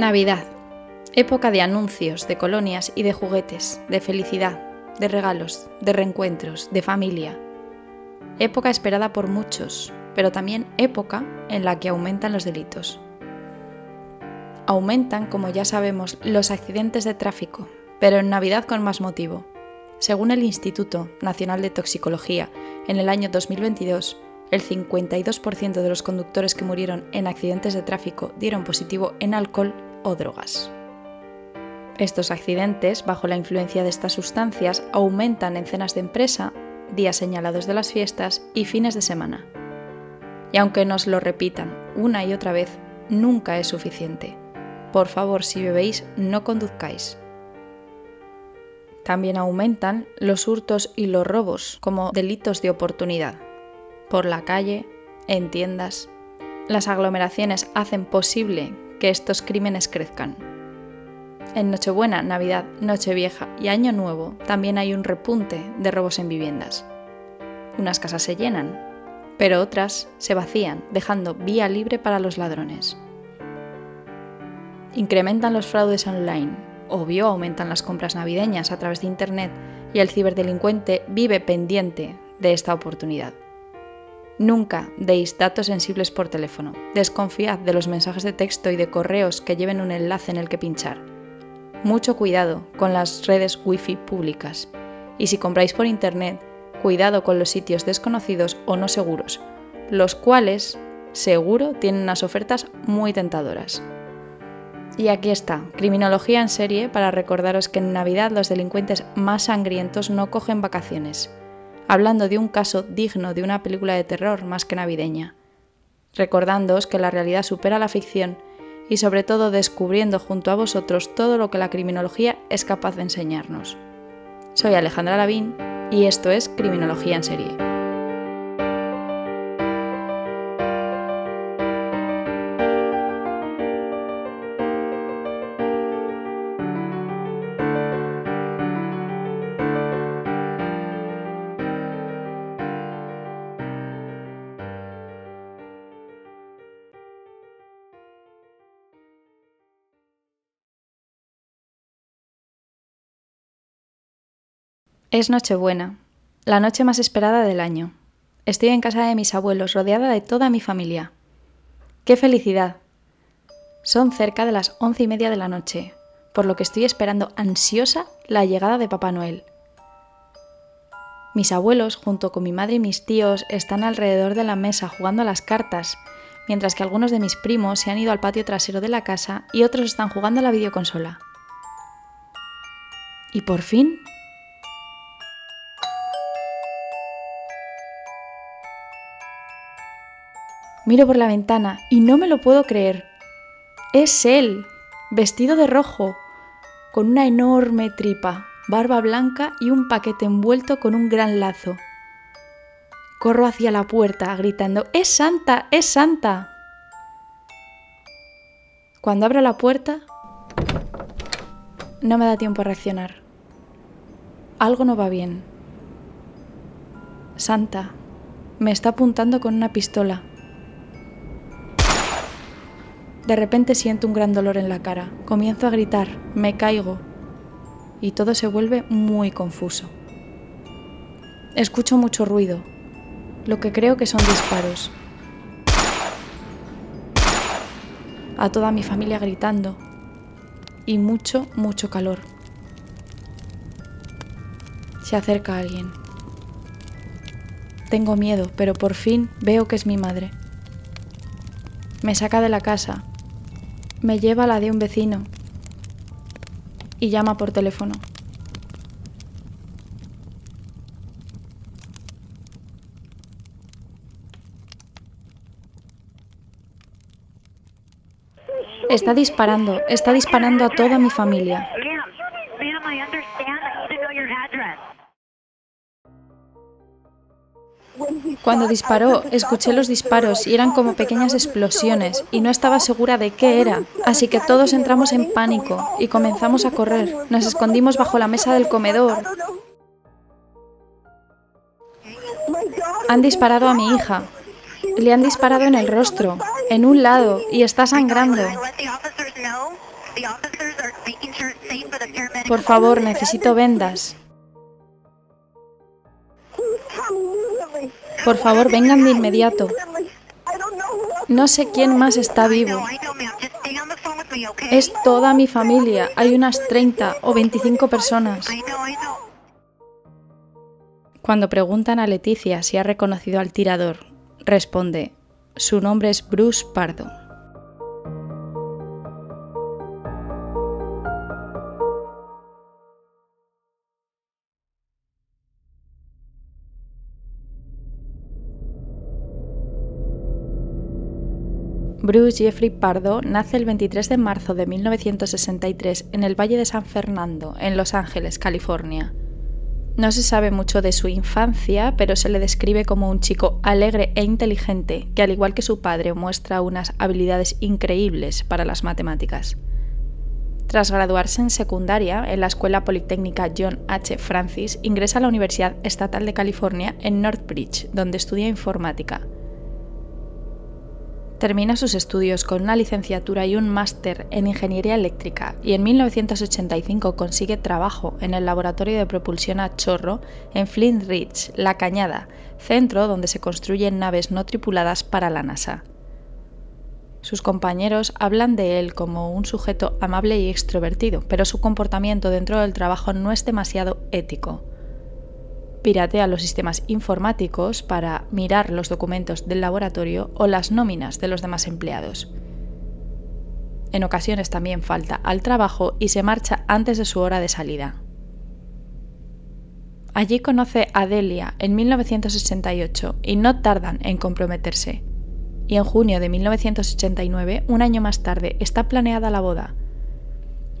Navidad. Época de anuncios, de colonias y de juguetes, de felicidad, de regalos, de reencuentros, de familia. Época esperada por muchos, pero también época en la que aumentan los delitos. Aumentan, como ya sabemos, los accidentes de tráfico, pero en Navidad con más motivo. Según el Instituto Nacional de Toxicología, en el año 2022, el 52% de los conductores que murieron en accidentes de tráfico dieron positivo en alcohol o drogas. Estos accidentes, bajo la influencia de estas sustancias, aumentan en cenas de empresa, días señalados de las fiestas y fines de semana. Y aunque nos lo repitan una y otra vez, nunca es suficiente. Por favor, si bebéis, no conduzcáis. También aumentan los hurtos y los robos como delitos de oportunidad. Por la calle, en tiendas. Las aglomeraciones hacen posible que estos crímenes crezcan. En Nochebuena, Navidad, Nochevieja y Año Nuevo también hay un repunte de robos en viviendas. Unas casas se llenan, pero otras se vacían, dejando vía libre para los ladrones. Incrementan los fraudes online, obvio aumentan las compras navideñas a través de Internet y el ciberdelincuente vive pendiente de esta oportunidad. Nunca deis datos sensibles por teléfono. Desconfiad de los mensajes de texto y de correos que lleven un enlace en el que pinchar. Mucho cuidado con las redes Wi-Fi públicas. Y si compráis por Internet, cuidado con los sitios desconocidos o no seguros, los cuales, seguro, tienen unas ofertas muy tentadoras. Y aquí está, criminología en serie para recordaros que en Navidad los delincuentes más sangrientos no cogen vacaciones hablando de un caso digno de una película de terror más que navideña, recordándoos que la realidad supera la ficción y sobre todo descubriendo junto a vosotros todo lo que la criminología es capaz de enseñarnos. Soy Alejandra Lavín y esto es Criminología en Serie. Es Nochebuena, la noche más esperada del año. Estoy en casa de mis abuelos, rodeada de toda mi familia. ¡Qué felicidad! Son cerca de las once y media de la noche, por lo que estoy esperando ansiosa la llegada de Papá Noel. Mis abuelos, junto con mi madre y mis tíos, están alrededor de la mesa jugando a las cartas, mientras que algunos de mis primos se han ido al patio trasero de la casa y otros están jugando a la videoconsola. Y por fin Miro por la ventana y no me lo puedo creer. Es él, vestido de rojo, con una enorme tripa, barba blanca y un paquete envuelto con un gran lazo. Corro hacia la puerta gritando, ¡Es Santa! ¡Es Santa! Cuando abro la puerta, no me da tiempo a reaccionar. Algo no va bien. Santa me está apuntando con una pistola. De repente siento un gran dolor en la cara, comienzo a gritar, me caigo y todo se vuelve muy confuso. Escucho mucho ruido, lo que creo que son disparos. A toda mi familia gritando y mucho, mucho calor. Se acerca alguien. Tengo miedo, pero por fin veo que es mi madre. Me saca de la casa me lleva a la de un vecino y llama por teléfono. Está disparando, está disparando a toda mi familia. Cuando disparó, escuché los disparos y eran como pequeñas explosiones y no estaba segura de qué era, así que todos entramos en pánico y comenzamos a correr. Nos escondimos bajo la mesa del comedor. Han disparado a mi hija. Le han disparado en el rostro, en un lado, y está sangrando. Por favor, necesito vendas. Por favor, vengan de inmediato. No sé quién más está vivo. Es toda mi familia. Hay unas 30 o 25 personas. Cuando preguntan a Leticia si ha reconocido al tirador, responde, su nombre es Bruce Pardo. Bruce Jeffrey Pardo nace el 23 de marzo de 1963 en el Valle de San Fernando, en Los Ángeles, California. No se sabe mucho de su infancia, pero se le describe como un chico alegre e inteligente que, al igual que su padre, muestra unas habilidades increíbles para las matemáticas. Tras graduarse en secundaria en la Escuela Politécnica John H. Francis, ingresa a la Universidad Estatal de California en Northbridge, donde estudia informática. Termina sus estudios con una licenciatura y un máster en ingeniería eléctrica y en 1985 consigue trabajo en el laboratorio de propulsión a chorro en Flint Ridge, La Cañada, centro donde se construyen naves no tripuladas para la NASA. Sus compañeros hablan de él como un sujeto amable y extrovertido, pero su comportamiento dentro del trabajo no es demasiado ético piratea los sistemas informáticos para mirar los documentos del laboratorio o las nóminas de los demás empleados. En ocasiones también falta al trabajo y se marcha antes de su hora de salida. Allí conoce a Delia en 1988 y no tardan en comprometerse. Y en junio de 1989, un año más tarde, está planeada la boda,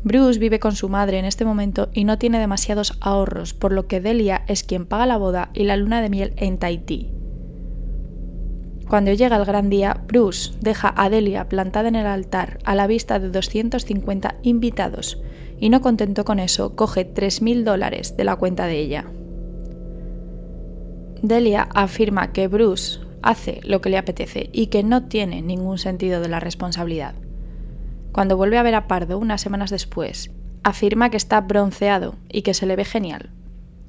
Bruce vive con su madre en este momento y no tiene demasiados ahorros, por lo que Delia es quien paga la boda y la luna de miel en Tahití. Cuando llega el gran día, Bruce deja a Delia plantada en el altar a la vista de 250 invitados y no contento con eso, coge 3.000 dólares de la cuenta de ella. Delia afirma que Bruce hace lo que le apetece y que no tiene ningún sentido de la responsabilidad. Cuando vuelve a ver a Pardo unas semanas después, afirma que está bronceado y que se le ve genial.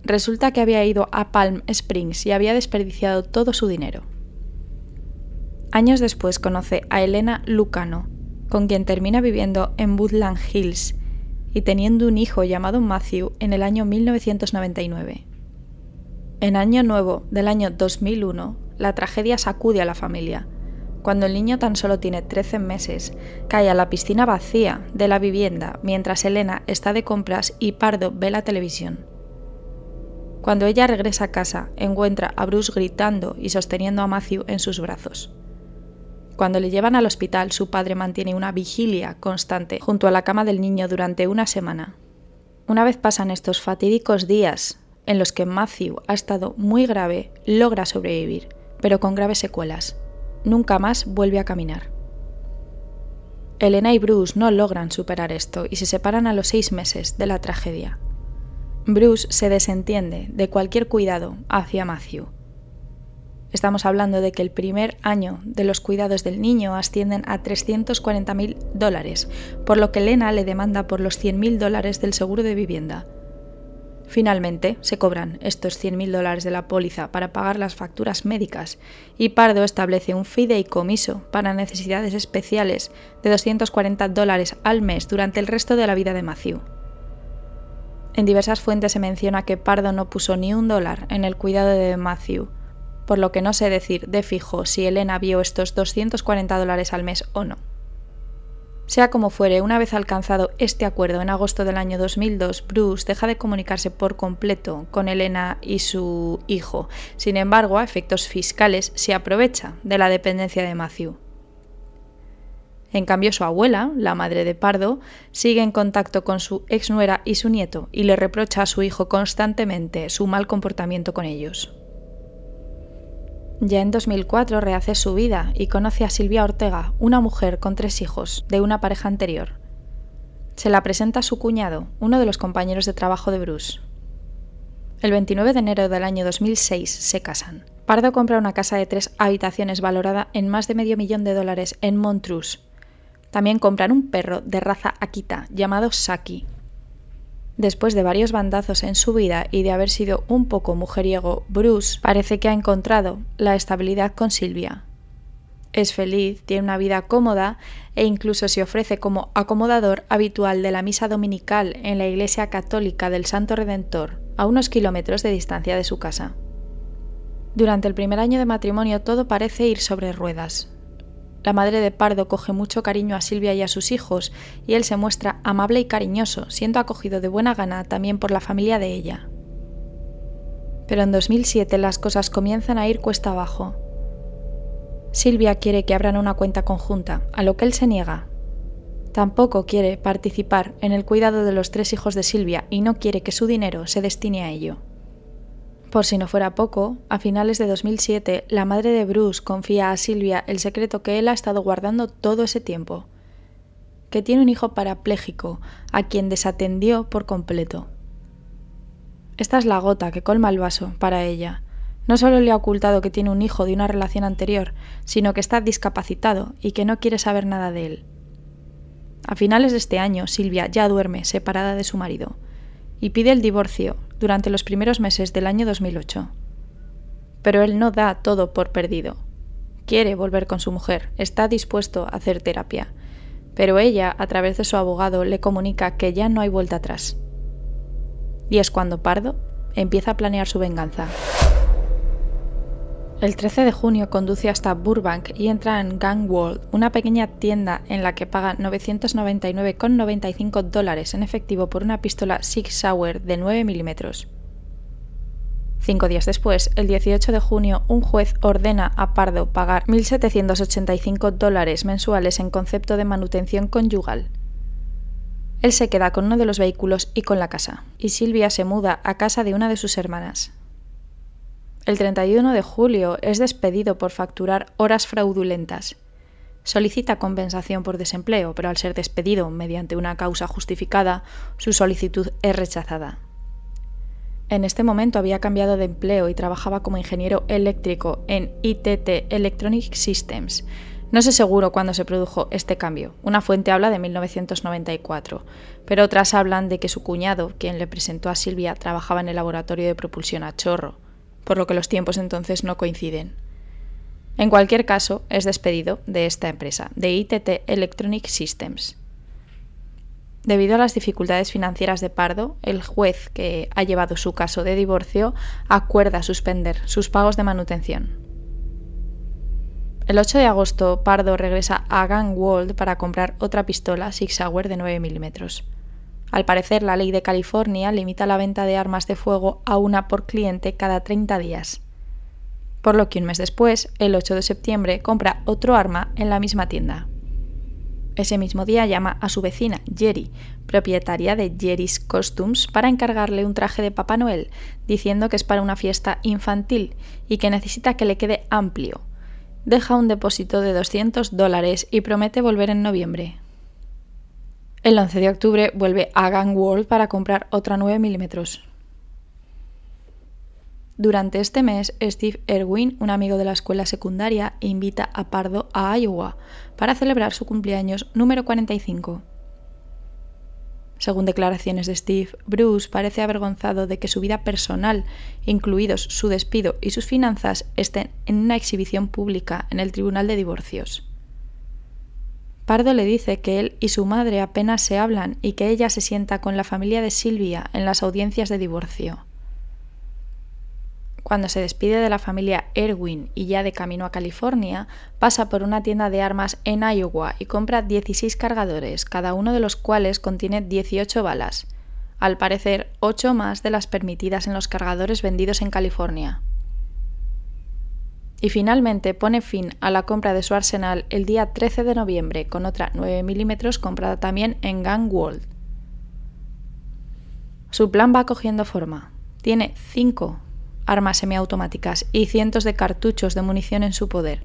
Resulta que había ido a Palm Springs y había desperdiciado todo su dinero. Años después conoce a Elena Lucano, con quien termina viviendo en Woodland Hills y teniendo un hijo llamado Matthew en el año 1999. En Año Nuevo del año 2001, la tragedia sacude a la familia cuando el niño tan solo tiene 13 meses, cae a la piscina vacía de la vivienda mientras Elena está de compras y Pardo ve la televisión. Cuando ella regresa a casa, encuentra a Bruce gritando y sosteniendo a Matthew en sus brazos. Cuando le llevan al hospital, su padre mantiene una vigilia constante junto a la cama del niño durante una semana. Una vez pasan estos fatídicos días en los que Matthew ha estado muy grave, logra sobrevivir, pero con graves secuelas nunca más vuelve a caminar. Elena y Bruce no logran superar esto y se separan a los seis meses de la tragedia. Bruce se desentiende de cualquier cuidado hacia Matthew. Estamos hablando de que el primer año de los cuidados del niño ascienden a 340.000 dólares, por lo que Elena le demanda por los 100.000 dólares del seguro de vivienda, Finalmente, se cobran estos 100.000 dólares de la póliza para pagar las facturas médicas y Pardo establece un fideicomiso para necesidades especiales de 240 dólares al mes durante el resto de la vida de Matthew. En diversas fuentes se menciona que Pardo no puso ni un dólar en el cuidado de Matthew, por lo que no sé decir de fijo si Elena vio estos 240 dólares al mes o no. Sea como fuere, una vez alcanzado este acuerdo en agosto del año 2002, Bruce deja de comunicarse por completo con Elena y su hijo. Sin embargo, a efectos fiscales, se aprovecha de la dependencia de Matthew. En cambio, su abuela, la madre de Pardo, sigue en contacto con su exnuera y su nieto y le reprocha a su hijo constantemente su mal comportamiento con ellos. Ya en 2004 rehace su vida y conoce a Silvia Ortega, una mujer con tres hijos, de una pareja anterior. Se la presenta a su cuñado, uno de los compañeros de trabajo de Bruce. El 29 de enero del año 2006 se casan. Pardo compra una casa de tres habitaciones valorada en más de medio millón de dólares en Montrose. También compran un perro de raza Akita llamado Saki. Después de varios bandazos en su vida y de haber sido un poco mujeriego, Bruce parece que ha encontrado la estabilidad con Silvia. Es feliz, tiene una vida cómoda e incluso se ofrece como acomodador habitual de la misa dominical en la Iglesia Católica del Santo Redentor, a unos kilómetros de distancia de su casa. Durante el primer año de matrimonio todo parece ir sobre ruedas. La madre de Pardo coge mucho cariño a Silvia y a sus hijos, y él se muestra amable y cariñoso, siendo acogido de buena gana también por la familia de ella. Pero en 2007 las cosas comienzan a ir cuesta abajo. Silvia quiere que abran una cuenta conjunta, a lo que él se niega. Tampoco quiere participar en el cuidado de los tres hijos de Silvia y no quiere que su dinero se destine a ello. Por si no fuera poco, a finales de 2007, la madre de Bruce confía a Silvia el secreto que él ha estado guardando todo ese tiempo, que tiene un hijo parapléjico, a quien desatendió por completo. Esta es la gota que colma el vaso para ella. No solo le ha ocultado que tiene un hijo de una relación anterior, sino que está discapacitado y que no quiere saber nada de él. A finales de este año, Silvia ya duerme separada de su marido y pide el divorcio durante los primeros meses del año 2008. Pero él no da todo por perdido. Quiere volver con su mujer, está dispuesto a hacer terapia, pero ella, a través de su abogado, le comunica que ya no hay vuelta atrás. Y es cuando Pardo empieza a planear su venganza. El 13 de junio conduce hasta Burbank y entra en Gang World, una pequeña tienda en la que paga 999,95 dólares en efectivo por una pistola Sig Sauer de 9 milímetros. Cinco días después, el 18 de junio, un juez ordena a Pardo pagar 1.785 dólares mensuales en concepto de manutención conyugal. Él se queda con uno de los vehículos y con la casa, y Silvia se muda a casa de una de sus hermanas. El 31 de julio es despedido por facturar horas fraudulentas. Solicita compensación por desempleo, pero al ser despedido mediante una causa justificada, su solicitud es rechazada. En este momento había cambiado de empleo y trabajaba como ingeniero eléctrico en ITT Electronic Systems. No sé seguro cuándo se produjo este cambio. Una fuente habla de 1994, pero otras hablan de que su cuñado, quien le presentó a Silvia, trabajaba en el laboratorio de propulsión a chorro por lo que los tiempos entonces no coinciden. En cualquier caso, es despedido de esta empresa, de ITT Electronic Systems. Debido a las dificultades financieras de Pardo, el juez que ha llevado su caso de divorcio acuerda suspender sus pagos de manutención. El 8 de agosto, Pardo regresa a Gangwald para comprar otra pistola Sig Sauer de 9 milímetros. Al parecer, la ley de California limita la venta de armas de fuego a una por cliente cada 30 días. Por lo que un mes después, el 8 de septiembre, compra otro arma en la misma tienda. Ese mismo día llama a su vecina, Jerry, propietaria de Jerry's Costumes, para encargarle un traje de Papá Noel, diciendo que es para una fiesta infantil y que necesita que le quede amplio. Deja un depósito de 200 dólares y promete volver en noviembre. El 11 de octubre vuelve a Gang World para comprar otra 9 milímetros. Durante este mes, Steve Erwin, un amigo de la escuela secundaria, invita a Pardo a Iowa para celebrar su cumpleaños número 45. Según declaraciones de Steve, Bruce parece avergonzado de que su vida personal, incluidos su despido y sus finanzas, estén en una exhibición pública en el Tribunal de Divorcios. Pardo le dice que él y su madre apenas se hablan y que ella se sienta con la familia de Silvia en las audiencias de divorcio. Cuando se despide de la familia Erwin y ya de camino a California, pasa por una tienda de armas en Iowa y compra 16 cargadores, cada uno de los cuales contiene 18 balas, al parecer 8 más de las permitidas en los cargadores vendidos en California y finalmente pone fin a la compra de su arsenal el día 13 de noviembre con otra 9 mm comprada también en Gang World. Su plan va cogiendo forma. Tiene 5 armas semiautomáticas y cientos de cartuchos de munición en su poder.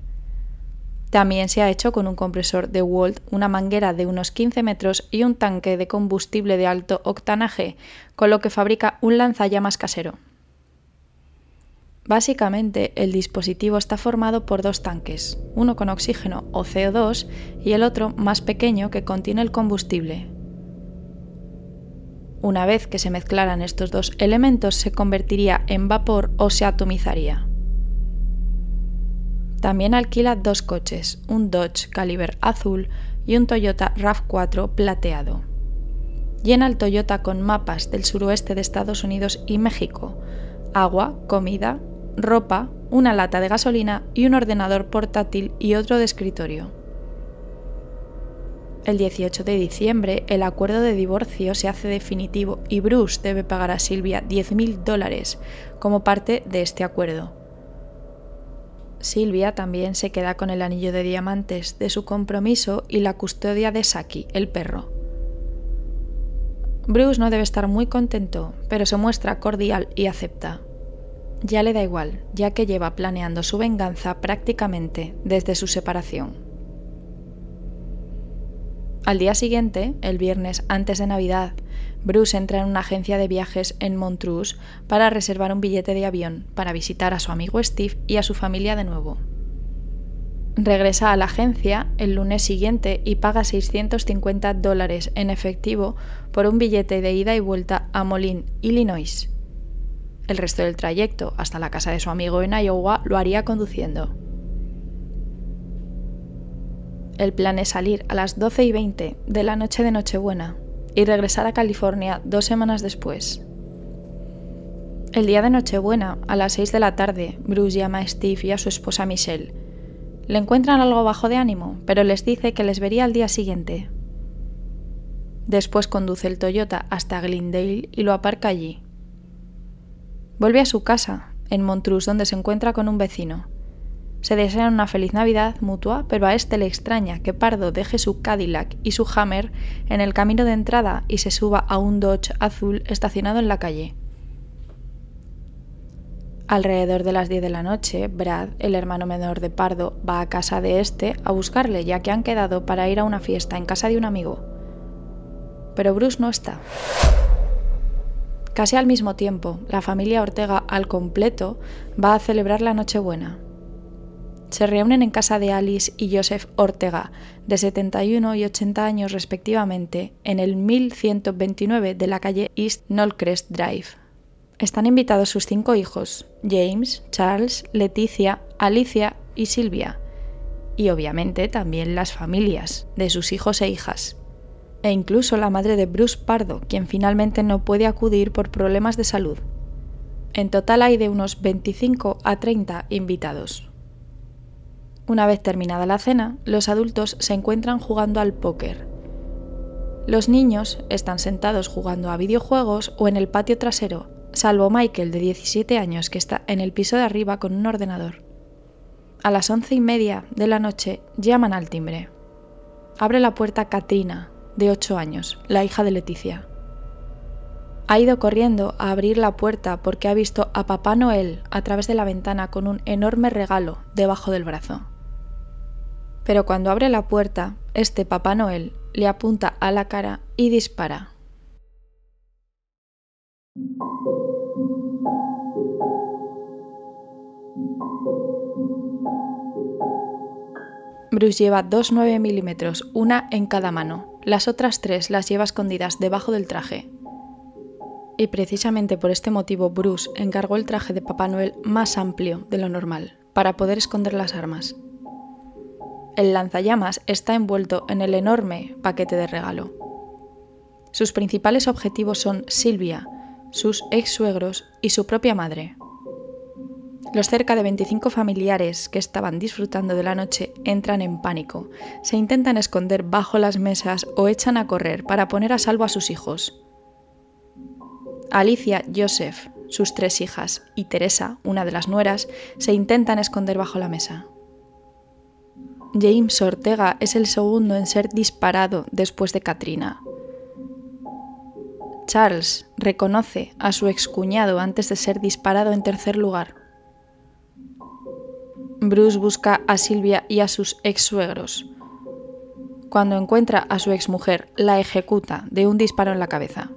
También se ha hecho con un compresor de Walt, una manguera de unos 15 metros y un tanque de combustible de alto octanaje, con lo que fabrica un lanzallamas casero. Básicamente, el dispositivo está formado por dos tanques, uno con oxígeno o CO2 y el otro más pequeño que contiene el combustible. Una vez que se mezclaran estos dos elementos se convertiría en vapor o se atomizaría. También alquila dos coches, un Dodge Caliber azul y un Toyota RAV4 plateado. Llena el Toyota con mapas del suroeste de Estados Unidos y México, agua, comida, ropa, una lata de gasolina y un ordenador portátil y otro de escritorio. El 18 de diciembre, el acuerdo de divorcio se hace definitivo y Bruce debe pagar a Silvia 10.000 dólares como parte de este acuerdo. Silvia también se queda con el anillo de diamantes de su compromiso y la custodia de Saki, el perro. Bruce no debe estar muy contento, pero se muestra cordial y acepta. Ya le da igual, ya que lleva planeando su venganza prácticamente desde su separación. Al día siguiente, el viernes antes de Navidad, Bruce entra en una agencia de viajes en Montrose para reservar un billete de avión para visitar a su amigo Steve y a su familia de nuevo. Regresa a la agencia el lunes siguiente y paga 650 dólares en efectivo por un billete de ida y vuelta a Moline, Illinois. El resto del trayecto hasta la casa de su amigo en Iowa lo haría conduciendo. El plan es salir a las 12 y 20 de la noche de Nochebuena y regresar a California dos semanas después. El día de Nochebuena, a las 6 de la tarde, Bruce llama a Steve y a su esposa Michelle. Le encuentran algo bajo de ánimo, pero les dice que les vería al día siguiente. Después conduce el Toyota hasta Glendale y lo aparca allí. Vuelve a su casa, en Montrose, donde se encuentra con un vecino. Se desean una feliz Navidad mutua, pero a este le extraña que Pardo deje su Cadillac y su Hammer en el camino de entrada y se suba a un Dodge azul estacionado en la calle. Alrededor de las 10 de la noche, Brad, el hermano menor de Pardo, va a casa de este a buscarle, ya que han quedado para ir a una fiesta en casa de un amigo. Pero Bruce no está. Casi al mismo tiempo, la familia Ortega al completo va a celebrar la Nochebuena. Se reúnen en casa de Alice y Joseph Ortega, de 71 y 80 años respectivamente, en el 1129 de la calle East Knollcrest Drive. Están invitados sus cinco hijos, James, Charles, Leticia, Alicia y Silvia, y obviamente también las familias de sus hijos e hijas e incluso la madre de Bruce Pardo, quien finalmente no puede acudir por problemas de salud. En total hay de unos 25 a 30 invitados. Una vez terminada la cena, los adultos se encuentran jugando al póker. Los niños están sentados jugando a videojuegos o en el patio trasero, salvo Michael de 17 años que está en el piso de arriba con un ordenador. A las once y media de la noche llaman al timbre. Abre la puerta Katrina, de 8 años, la hija de Leticia. Ha ido corriendo a abrir la puerta porque ha visto a Papá Noel a través de la ventana con un enorme regalo debajo del brazo. Pero cuando abre la puerta, este Papá Noel le apunta a la cara y dispara. Bruce lleva dos 9 milímetros, una en cada mano. Las otras tres las lleva escondidas debajo del traje. Y precisamente por este motivo Bruce encargó el traje de Papá Noel más amplio de lo normal, para poder esconder las armas. El lanzallamas está envuelto en el enorme paquete de regalo. Sus principales objetivos son Silvia, sus ex suegros y su propia madre, los cerca de 25 familiares que estaban disfrutando de la noche entran en pánico, se intentan esconder bajo las mesas o echan a correr para poner a salvo a sus hijos. Alicia, Joseph, sus tres hijas y Teresa, una de las nueras, se intentan esconder bajo la mesa. James Ortega es el segundo en ser disparado después de Katrina. Charles reconoce a su excuñado antes de ser disparado en tercer lugar. Bruce busca a Silvia y a sus ex suegros. Cuando encuentra a su exmujer, la ejecuta de un disparo en la cabeza.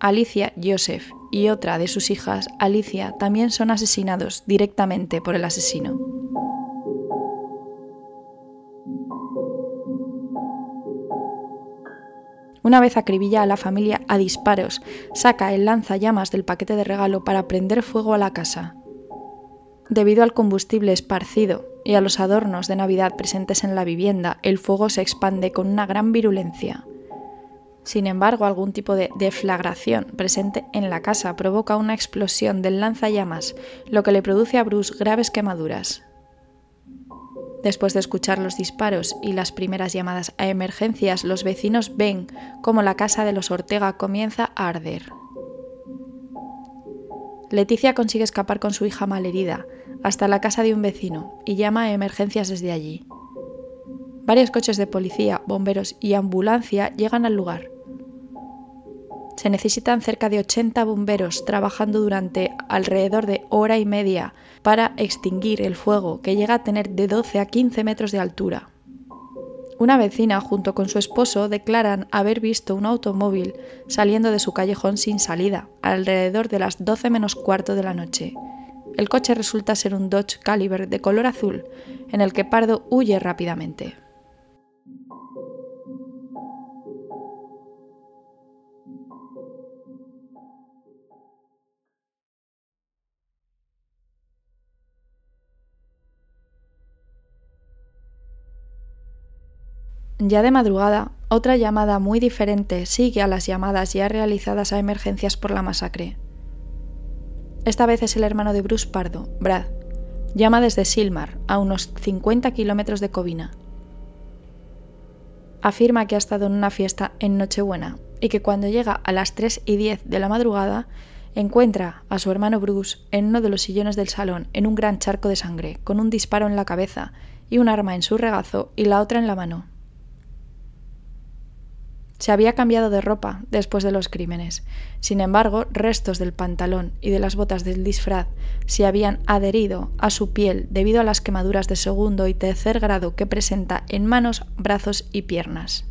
Alicia, Joseph y otra de sus hijas, Alicia, también son asesinados directamente por el asesino. Una vez acribilla a la familia a disparos, saca el lanzallamas del paquete de regalo para prender fuego a la casa. Debido al combustible esparcido y a los adornos de Navidad presentes en la vivienda, el fuego se expande con una gran virulencia. Sin embargo, algún tipo de deflagración presente en la casa provoca una explosión del lanzallamas, lo que le produce a Bruce graves quemaduras. Después de escuchar los disparos y las primeras llamadas a emergencias, los vecinos ven cómo la casa de los Ortega comienza a arder. Leticia consigue escapar con su hija malherida hasta la casa de un vecino y llama a emergencias desde allí. Varios coches de policía, bomberos y ambulancia llegan al lugar. Se necesitan cerca de 80 bomberos trabajando durante alrededor de hora y media para extinguir el fuego que llega a tener de 12 a 15 metros de altura. Una vecina junto con su esposo declaran haber visto un automóvil saliendo de su callejón sin salida, alrededor de las 12 menos cuarto de la noche. El coche resulta ser un Dodge Caliber de color azul, en el que Pardo huye rápidamente. Ya de madrugada, otra llamada muy diferente sigue a las llamadas ya realizadas a emergencias por la masacre. Esta vez es el hermano de Bruce Pardo, Brad. Llama desde Silmar, a unos 50 kilómetros de Covina. Afirma que ha estado en una fiesta en Nochebuena y que cuando llega a las 3 y 10 de la madrugada encuentra a su hermano Bruce en uno de los sillones del salón en un gran charco de sangre, con un disparo en la cabeza y un arma en su regazo y la otra en la mano. Se había cambiado de ropa después de los crímenes. Sin embargo, restos del pantalón y de las botas del disfraz se habían adherido a su piel debido a las quemaduras de segundo y tercer grado que presenta en manos, brazos y piernas.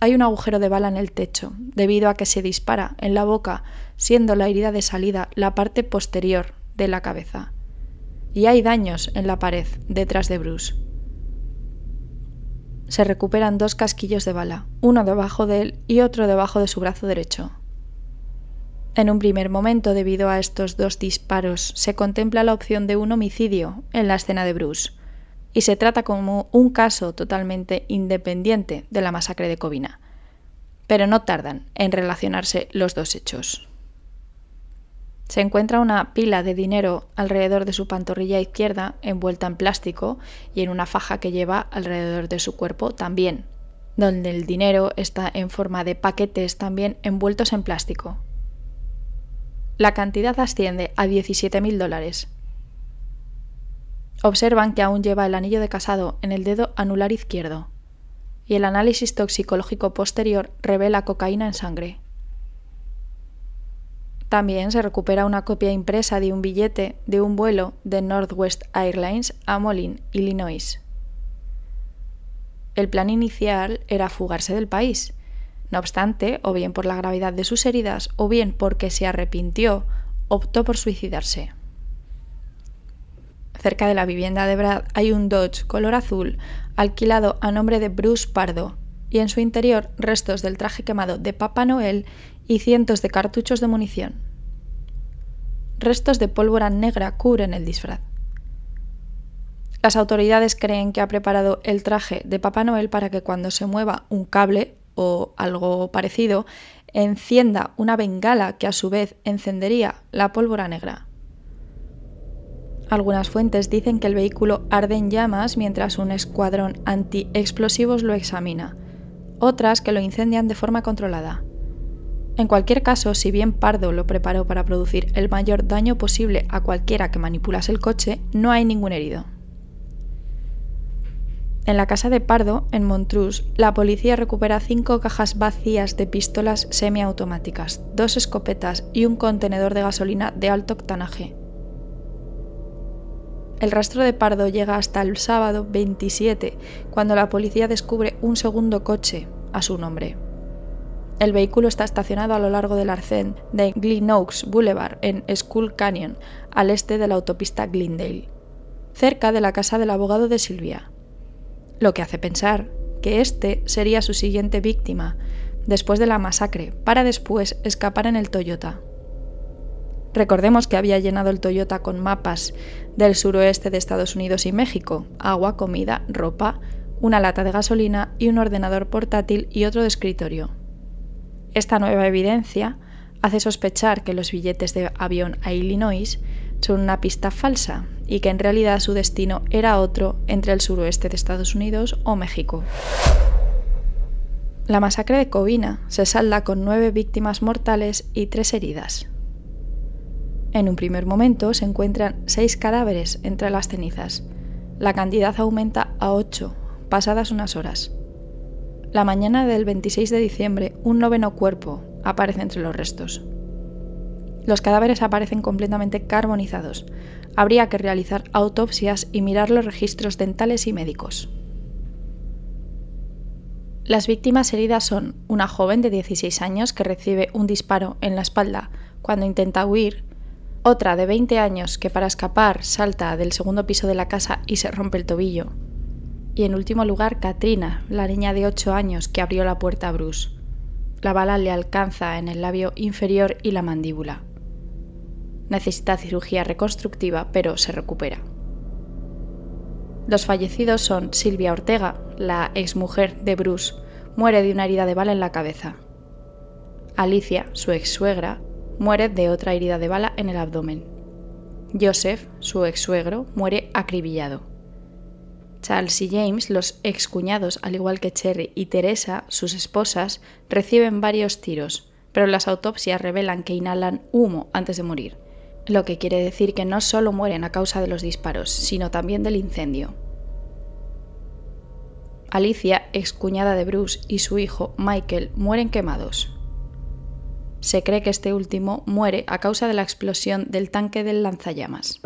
Hay un agujero de bala en el techo, debido a que se dispara en la boca, siendo la herida de salida la parte posterior de la cabeza. Y hay daños en la pared detrás de Bruce se recuperan dos casquillos de bala, uno debajo de él y otro debajo de su brazo derecho. En un primer momento, debido a estos dos disparos, se contempla la opción de un homicidio en la escena de Bruce, y se trata como un caso totalmente independiente de la masacre de Covina. Pero no tardan en relacionarse los dos hechos. Se encuentra una pila de dinero alrededor de su pantorrilla izquierda, envuelta en plástico, y en una faja que lleva alrededor de su cuerpo también, donde el dinero está en forma de paquetes también envueltos en plástico. La cantidad asciende a 17.000 dólares. Observan que aún lleva el anillo de casado en el dedo anular izquierdo, y el análisis toxicológico posterior revela cocaína en sangre. También se recupera una copia impresa de un billete de un vuelo de Northwest Airlines a Moline, Illinois. El plan inicial era fugarse del país. No obstante, o bien por la gravedad de sus heridas, o bien porque se arrepintió, optó por suicidarse. Cerca de la vivienda de Brad hay un Dodge color azul alquilado a nombre de Bruce Pardo, y en su interior restos del traje quemado de Papá Noel y cientos de cartuchos de munición. Restos de pólvora negra cubren el disfraz. Las autoridades creen que ha preparado el traje de Papá Noel para que cuando se mueva un cable o algo parecido, encienda una bengala que a su vez encendería la pólvora negra. Algunas fuentes dicen que el vehículo arde en llamas mientras un escuadrón anti-explosivos lo examina, otras que lo incendian de forma controlada. En cualquier caso, si bien Pardo lo preparó para producir el mayor daño posible a cualquiera que manipulase el coche, no hay ningún herido. En la casa de Pardo, en Montrose, la policía recupera cinco cajas vacías de pistolas semiautomáticas, dos escopetas y un contenedor de gasolina de alto octanaje. El rastro de Pardo llega hasta el sábado 27, cuando la policía descubre un segundo coche a su nombre. El vehículo está estacionado a lo largo del arcén de Glen Oaks Boulevard en Skull Canyon, al este de la autopista Glendale, cerca de la casa del abogado de Silvia. Lo que hace pensar que este sería su siguiente víctima, después de la masacre, para después escapar en el Toyota. Recordemos que había llenado el Toyota con mapas del suroeste de Estados Unidos y México, agua, comida, ropa, una lata de gasolina y un ordenador portátil y otro de escritorio. Esta nueva evidencia hace sospechar que los billetes de avión a Illinois son una pista falsa y que en realidad su destino era otro entre el suroeste de Estados Unidos o México. La masacre de Covina se salda con nueve víctimas mortales y tres heridas. En un primer momento se encuentran seis cadáveres entre las cenizas. La cantidad aumenta a ocho, pasadas unas horas. La mañana del 26 de diciembre, un noveno cuerpo aparece entre los restos. Los cadáveres aparecen completamente carbonizados. Habría que realizar autopsias y mirar los registros dentales y médicos. Las víctimas heridas son una joven de 16 años que recibe un disparo en la espalda cuando intenta huir, otra de 20 años que para escapar salta del segundo piso de la casa y se rompe el tobillo, y en último lugar, Katrina, la niña de 8 años que abrió la puerta a Bruce. La bala le alcanza en el labio inferior y la mandíbula. Necesita cirugía reconstructiva, pero se recupera. Los fallecidos son Silvia Ortega, la exmujer de Bruce, muere de una herida de bala en la cabeza. Alicia, su ex suegra, muere de otra herida de bala en el abdomen. Joseph, su ex suegro, muere acribillado. Charles y James, los excuñados, al igual que Cherry y Teresa, sus esposas, reciben varios tiros, pero las autopsias revelan que inhalan humo antes de morir, lo que quiere decir que no solo mueren a causa de los disparos, sino también del incendio. Alicia, excuñada de Bruce, y su hijo Michael mueren quemados. Se cree que este último muere a causa de la explosión del tanque del lanzallamas.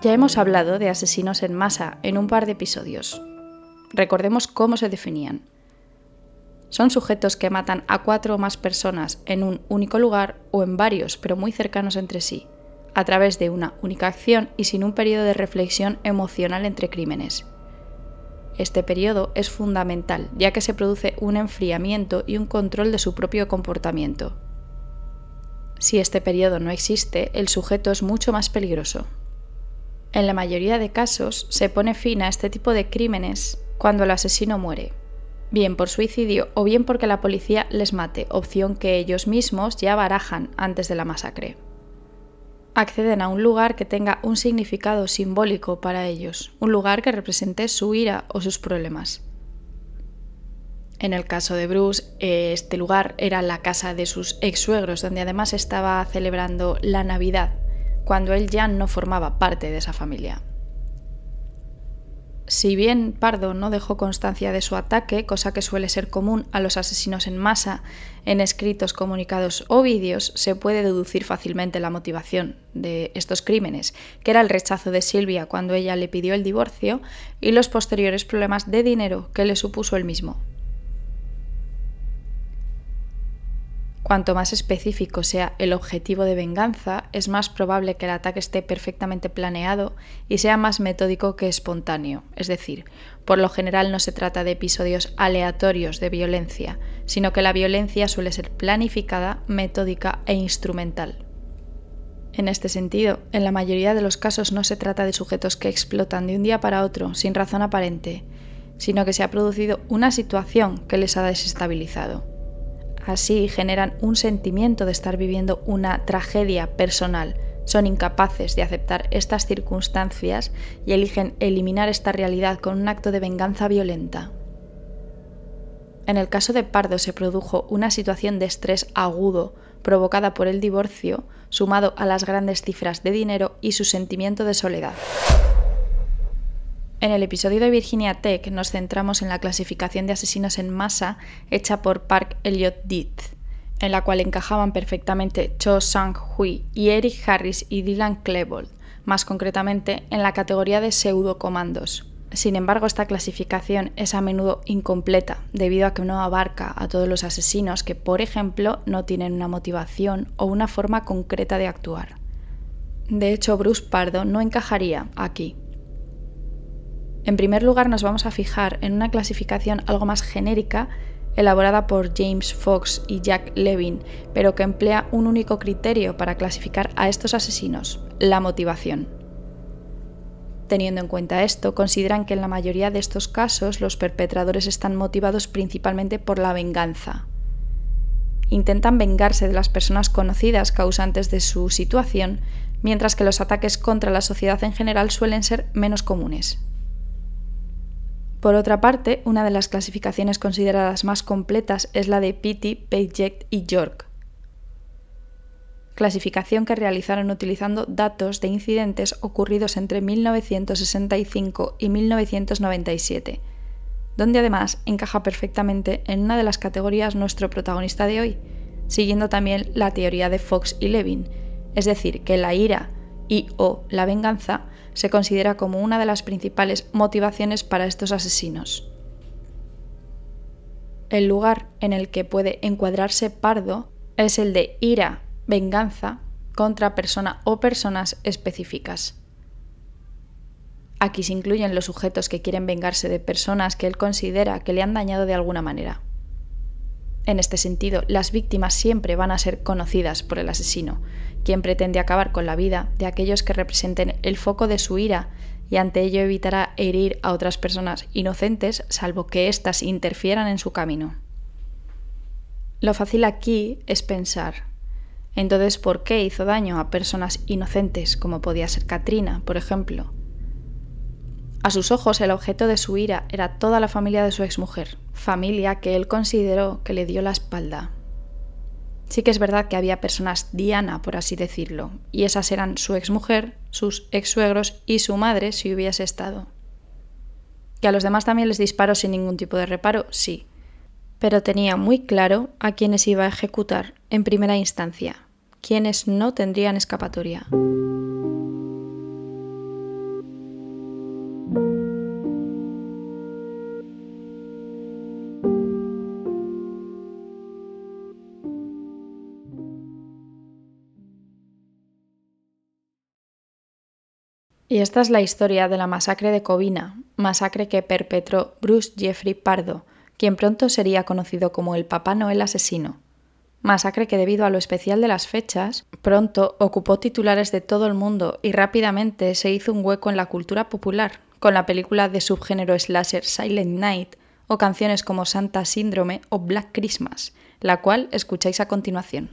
Ya hemos hablado de asesinos en masa en un par de episodios. Recordemos cómo se definían. Son sujetos que matan a cuatro o más personas en un único lugar o en varios, pero muy cercanos entre sí, a través de una única acción y sin un periodo de reflexión emocional entre crímenes. Este periodo es fundamental, ya que se produce un enfriamiento y un control de su propio comportamiento. Si este periodo no existe, el sujeto es mucho más peligroso. En la mayoría de casos se pone fin a este tipo de crímenes cuando el asesino muere, bien por suicidio o bien porque la policía les mate, opción que ellos mismos ya barajan antes de la masacre. Acceden a un lugar que tenga un significado simbólico para ellos, un lugar que represente su ira o sus problemas. En el caso de Bruce, este lugar era la casa de sus ex suegros, donde además estaba celebrando la Navidad cuando él ya no formaba parte de esa familia. Si bien Pardo no dejó constancia de su ataque, cosa que suele ser común a los asesinos en masa, en escritos, comunicados o vídeos, se puede deducir fácilmente la motivación de estos crímenes, que era el rechazo de Silvia cuando ella le pidió el divorcio y los posteriores problemas de dinero que le supuso él mismo. Cuanto más específico sea el objetivo de venganza, es más probable que el ataque esté perfectamente planeado y sea más metódico que espontáneo. Es decir, por lo general no se trata de episodios aleatorios de violencia, sino que la violencia suele ser planificada, metódica e instrumental. En este sentido, en la mayoría de los casos no se trata de sujetos que explotan de un día para otro sin razón aparente, sino que se ha producido una situación que les ha desestabilizado. Así generan un sentimiento de estar viviendo una tragedia personal. Son incapaces de aceptar estas circunstancias y eligen eliminar esta realidad con un acto de venganza violenta. En el caso de Pardo se produjo una situación de estrés agudo provocada por el divorcio, sumado a las grandes cifras de dinero y su sentimiento de soledad. En el episodio de Virginia Tech nos centramos en la clasificación de asesinos en masa hecha por Park Elliott Deeth, en la cual encajaban perfectamente Cho Sang-hui y Eric Harris y Dylan Klebold, más concretamente en la categoría de pseudocomandos. Sin embargo, esta clasificación es a menudo incompleta debido a que no abarca a todos los asesinos que, por ejemplo, no tienen una motivación o una forma concreta de actuar. De hecho, Bruce Pardo no encajaría aquí. En primer lugar, nos vamos a fijar en una clasificación algo más genérica elaborada por James Fox y Jack Levin, pero que emplea un único criterio para clasificar a estos asesinos, la motivación. Teniendo en cuenta esto, consideran que en la mayoría de estos casos los perpetradores están motivados principalmente por la venganza. Intentan vengarse de las personas conocidas causantes de su situación, mientras que los ataques contra la sociedad en general suelen ser menos comunes. Por otra parte, una de las clasificaciones consideradas más completas es la de Pitti, Paget y York, clasificación que realizaron utilizando datos de incidentes ocurridos entre 1965 y 1997, donde además encaja perfectamente en una de las categorías nuestro protagonista de hoy, siguiendo también la teoría de Fox y Levin, es decir, que la ira y o la venganza se considera como una de las principales motivaciones para estos asesinos. El lugar en el que puede encuadrarse Pardo es el de ira, venganza contra persona o personas específicas. Aquí se incluyen los sujetos que quieren vengarse de personas que él considera que le han dañado de alguna manera. En este sentido, las víctimas siempre van a ser conocidas por el asesino, quien pretende acabar con la vida de aquellos que representen el foco de su ira y ante ello evitará herir a otras personas inocentes salvo que éstas interfieran en su camino. Lo fácil aquí es pensar, entonces, ¿por qué hizo daño a personas inocentes como podía ser Katrina, por ejemplo? A sus ojos el objeto de su ira era toda la familia de su exmujer, familia que él consideró que le dio la espalda. Sí que es verdad que había personas Diana, por así decirlo, y esas eran su exmujer, sus ex-suegros y su madre si hubiese estado. Que a los demás también les disparó sin ningún tipo de reparo, sí, pero tenía muy claro a quienes iba a ejecutar en primera instancia, quienes no tendrían escapatoria. Y esta es la historia de la masacre de Covina, masacre que perpetró Bruce Jeffrey Pardo, quien pronto sería conocido como el Papá Noel asesino. Masacre que debido a lo especial de las fechas, pronto ocupó titulares de todo el mundo y rápidamente se hizo un hueco en la cultura popular, con la película de subgénero slasher Silent Night o canciones como Santa Síndrome o Black Christmas, la cual escucháis a continuación.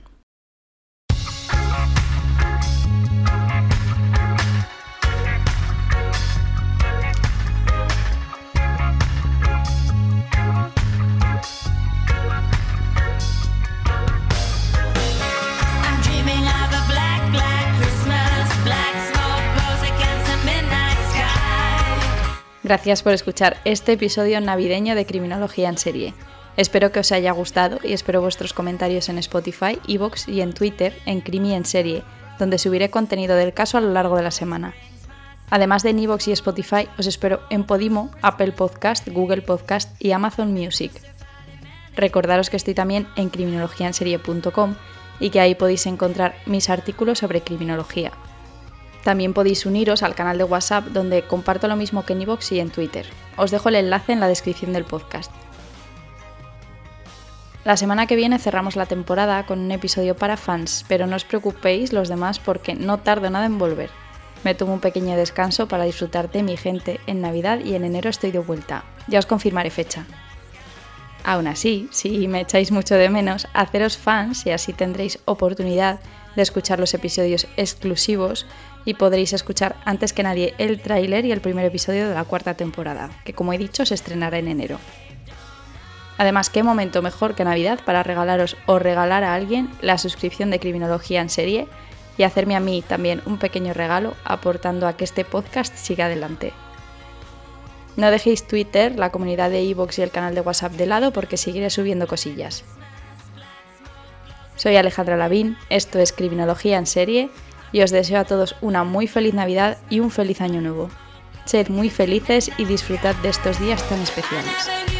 Gracias por escuchar este episodio navideño de Criminología en Serie. Espero que os haya gustado y espero vuestros comentarios en Spotify, Evox y en Twitter en Crimi en Serie, donde subiré contenido del caso a lo largo de la semana. Además de en Evox y Spotify, os espero en Podimo, Apple Podcast, Google Podcast y Amazon Music. Recordaros que estoy también en criminologiaenserie.com y que ahí podéis encontrar mis artículos sobre criminología. También podéis uniros al canal de WhatsApp donde comparto lo mismo que en iVoox y en Twitter. Os dejo el enlace en la descripción del podcast. La semana que viene cerramos la temporada con un episodio para fans, pero no os preocupéis los demás porque no tardo nada en volver. Me tomo un pequeño descanso para disfrutar de mi gente en Navidad y en enero estoy de vuelta. Ya os confirmaré fecha. Aún así, si me echáis mucho de menos, haceros fans y así tendréis oportunidad de escuchar los episodios exclusivos y podréis escuchar antes que nadie el tráiler y el primer episodio de la cuarta temporada, que como he dicho se estrenará en enero. Además, qué momento mejor que Navidad para regalaros o regalar a alguien la suscripción de Criminología en serie y hacerme a mí también un pequeño regalo aportando a que este podcast siga adelante. No dejéis Twitter, la comunidad de Evox y el canal de WhatsApp de lado porque seguiré subiendo cosillas. Soy Alejandra Lavín, esto es Criminología en serie y os deseo a todos una muy feliz Navidad y un feliz año nuevo. Sed muy felices y disfrutad de estos días tan especiales.